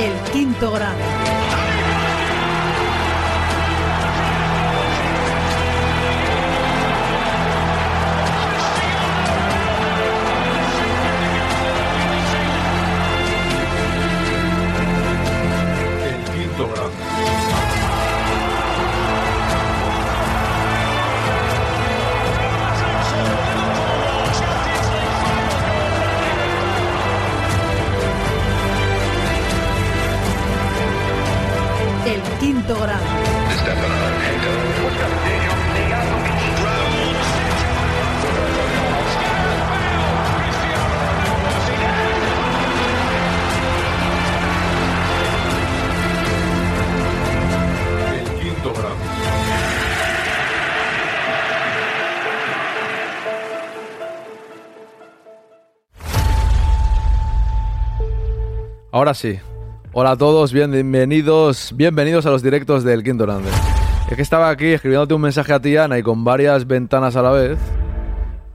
El quinto grado. El quinto grado. El quinto grado. Ahora sí. Hola a todos, bienvenidos, bienvenidos a los directos del Quinto Grande. Es que estaba aquí escribiéndote un mensaje a ti, Ana, y con varias ventanas a la vez.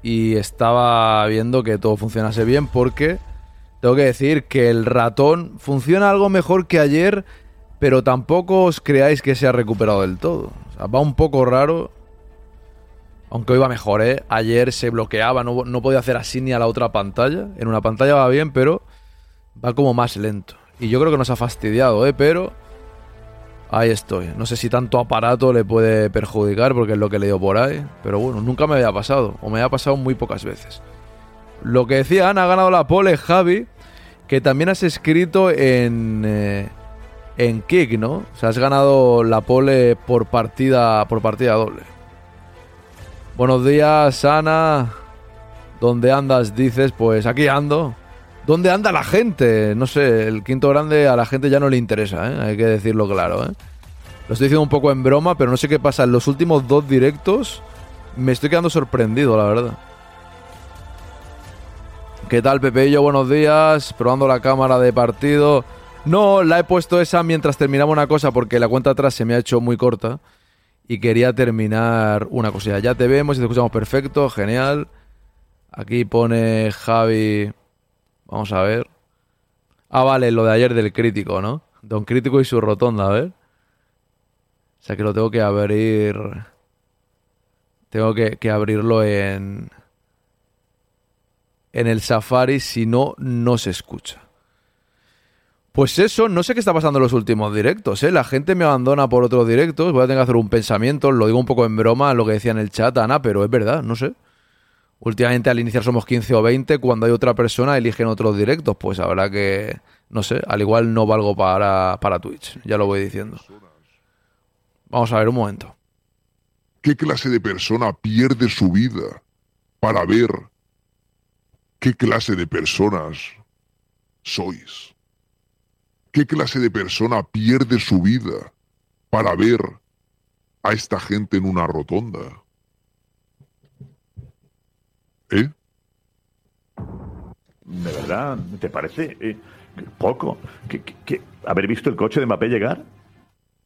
Y estaba viendo que todo funcionase bien porque tengo que decir que el ratón funciona algo mejor que ayer, pero tampoco os creáis que se ha recuperado del todo. O sea, va un poco raro. Aunque hoy va mejor, ¿eh? Ayer se bloqueaba, no, no podía hacer así ni a la otra pantalla. En una pantalla va bien, pero va como más lento. Y yo creo que nos ha fastidiado, ¿eh? Pero ahí estoy. No sé si tanto aparato le puede perjudicar porque es lo que he leído por ahí. Pero bueno, nunca me había pasado. O me ha pasado muy pocas veces. Lo que decía Ana, ha ganado la pole Javi. Que también has escrito en... eh, en Kick, ¿no? O sea, has ganado la pole por partida, por partida doble. Buenos días, Ana. ¿Dónde andas? Dices, pues aquí ando. ¿Dónde anda la gente? No sé, el quinto grande a la gente ya no le interesa, ¿eh? hay que decirlo claro. ¿eh? Lo estoy diciendo un poco en broma, pero no sé qué pasa. En los últimos dos directos me estoy quedando sorprendido, la verdad. ¿Qué tal, Pepeillo? Buenos días. Probando la cámara de partido. No, la he puesto esa mientras terminaba una cosa porque la cuenta atrás se me ha hecho muy corta y quería terminar una cosilla. Ya te vemos y te escuchamos perfecto, genial. Aquí pone Javi. Vamos a ver. Ah, vale, lo de ayer del crítico, ¿no? Don Crítico y su rotonda, a ver. O sea que lo tengo que abrir. Tengo que, abrirlo en. En el Safari, si no, no se escucha. Pues eso, no sé qué está pasando en los últimos directos, ¿eh? La gente me abandona por otros directos. Voy a tener que hacer un pensamiento. Lo digo un poco en broma, lo que decía en el chat, Ana, pero es verdad, no sé. Últimamente al iniciar somos 15 o 20, cuando hay otra persona eligen otros directos, pues habrá que, no sé, al igual no valgo para, para Twitch, ya lo voy diciendo. Vamos a ver un momento. ¿Qué clase de persona pierde su vida para ver qué clase de personas sois? ¿Qué clase de persona pierde su vida para ver a esta gente en una rotonda? ¿Eh? ¿De verdad? ¿Te parece eh, poco? ¿Que, que- que haber visto el coche de Mbappé llegar?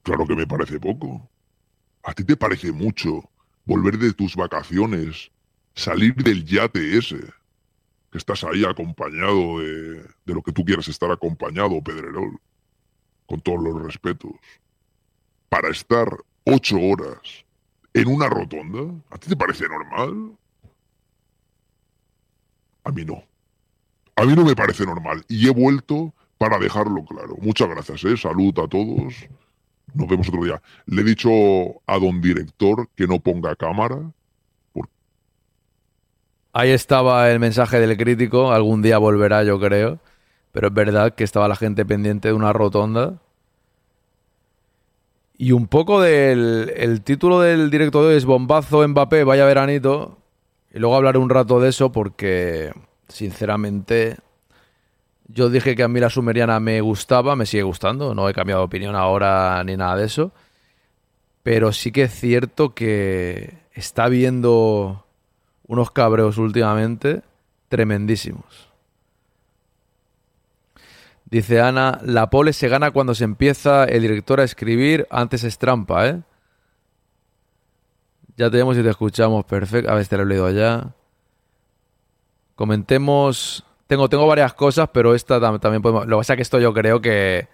Claro que me parece poco. ¿A ti te parece mucho volver de tus vacaciones, salir del yate ese? Que estás ahí acompañado de, de lo que tú quieras estar acompañado, Pedrerol. Con todos los respetos. Para estar ocho horas en una rotonda, ¿a ti te parece normal? A mí no. A mí no me parece normal. Y he vuelto para dejarlo claro. Muchas gracias, ¿eh? Salud a todos. Nos vemos otro día. Le he dicho a don director que no ponga cámara. Ahí estaba el mensaje del crítico, algún día volverá yo creo. pero es verdad que estaba la gente pendiente de una rotonda. Y un poco del el título del directo de hoy es Bombazo Mbappé, vaya veranito. Y luego hablaré un rato de eso porque, sinceramente, yo dije que a mí la sumeriana me gustaba, me sigue gustando, no he cambiado de opinión ahora ni nada de eso. Pero sí que es cierto que está viendo unos cabreos últimamente tremendísimos. Dice Ana, la pole se gana cuando se empieza el director a escribir, antes es trampa, ¿eh? Ya tenemos y te escuchamos, perfecto. A ver, te lo he leído ya. Comentemos. Tengo, tengo varias cosas, pero esta también podemos. Lo que pasa es que esto yo creo que.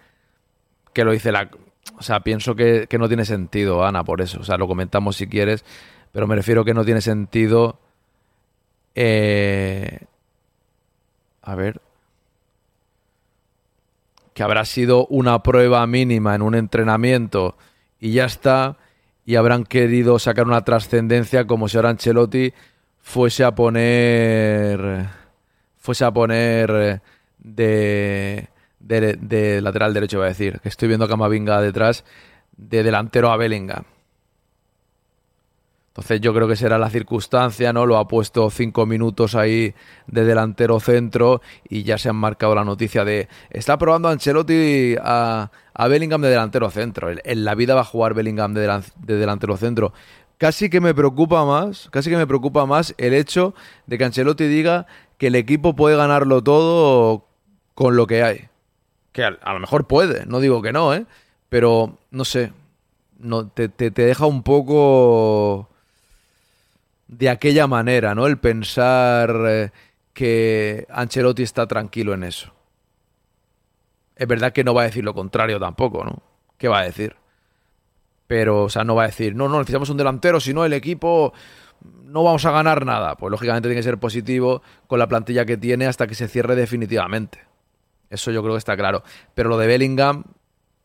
Que lo dice la. O sea, pienso que, que no tiene sentido, Ana, por eso. O sea, lo comentamos si quieres. Pero me refiero que no tiene sentido. Eh, a ver. Que habrá sido una prueba mínima en un entrenamiento y ya está y habrán querido sacar una trascendencia como si ahora Ancelotti fuese a poner fuese a poner de, de, lateral derecho, voy a decir, que estoy viendo a Camavinga detrás, de delantero a Bellingham. Entonces yo creo que será la circunstancia, ¿no? Lo ha puesto cinco minutos ahí de delantero centro y ya se han marcado la noticia de está probando Ancelotti a, a Bellingham de delantero centro. En, la vida va a jugar Bellingham de, delantero centro. Casi que me preocupa más, casi que me preocupa más el hecho de que Ancelotti diga que el equipo puede ganarlo todo con lo que hay. Que a, lo mejor puede, no digo que no, ¿eh? Pero no sé, no, te, te deja un poco de aquella manera, ¿no? El pensar eh, que Ancelotti está tranquilo en eso. Es verdad que no va a decir lo contrario tampoco, ¿no? ¿Qué va a decir? Pero, o sea, no va a decir, no, no, necesitamos un delantero, si no el equipo no vamos a ganar nada. Pues lógicamente tiene que ser positivo con la plantilla que tiene hasta que se cierre definitivamente. Eso yo creo que está claro. Pero lo de Bellingham,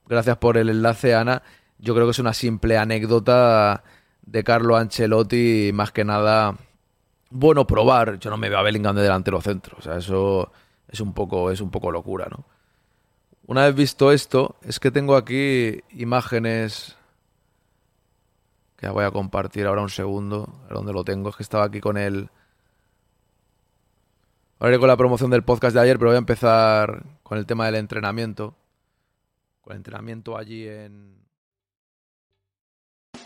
gracias por el enlace, Ana, yo creo que es una simple anécdota de Carlo Ancelotti, más que nada, bueno, probar. Yo no me veo a Bellingham de delantero centro. O sea, eso es un poco, es un poco locura, ¿no? Una vez visto esto, es que tengo aquí imágenes que voy a compartir ahora un segundo. A dónde lo tengo. Es que estaba aquí con el. Ahora con la promoción del podcast de ayer, pero voy a empezar con el tema del entrenamiento. Con el entrenamiento allí en,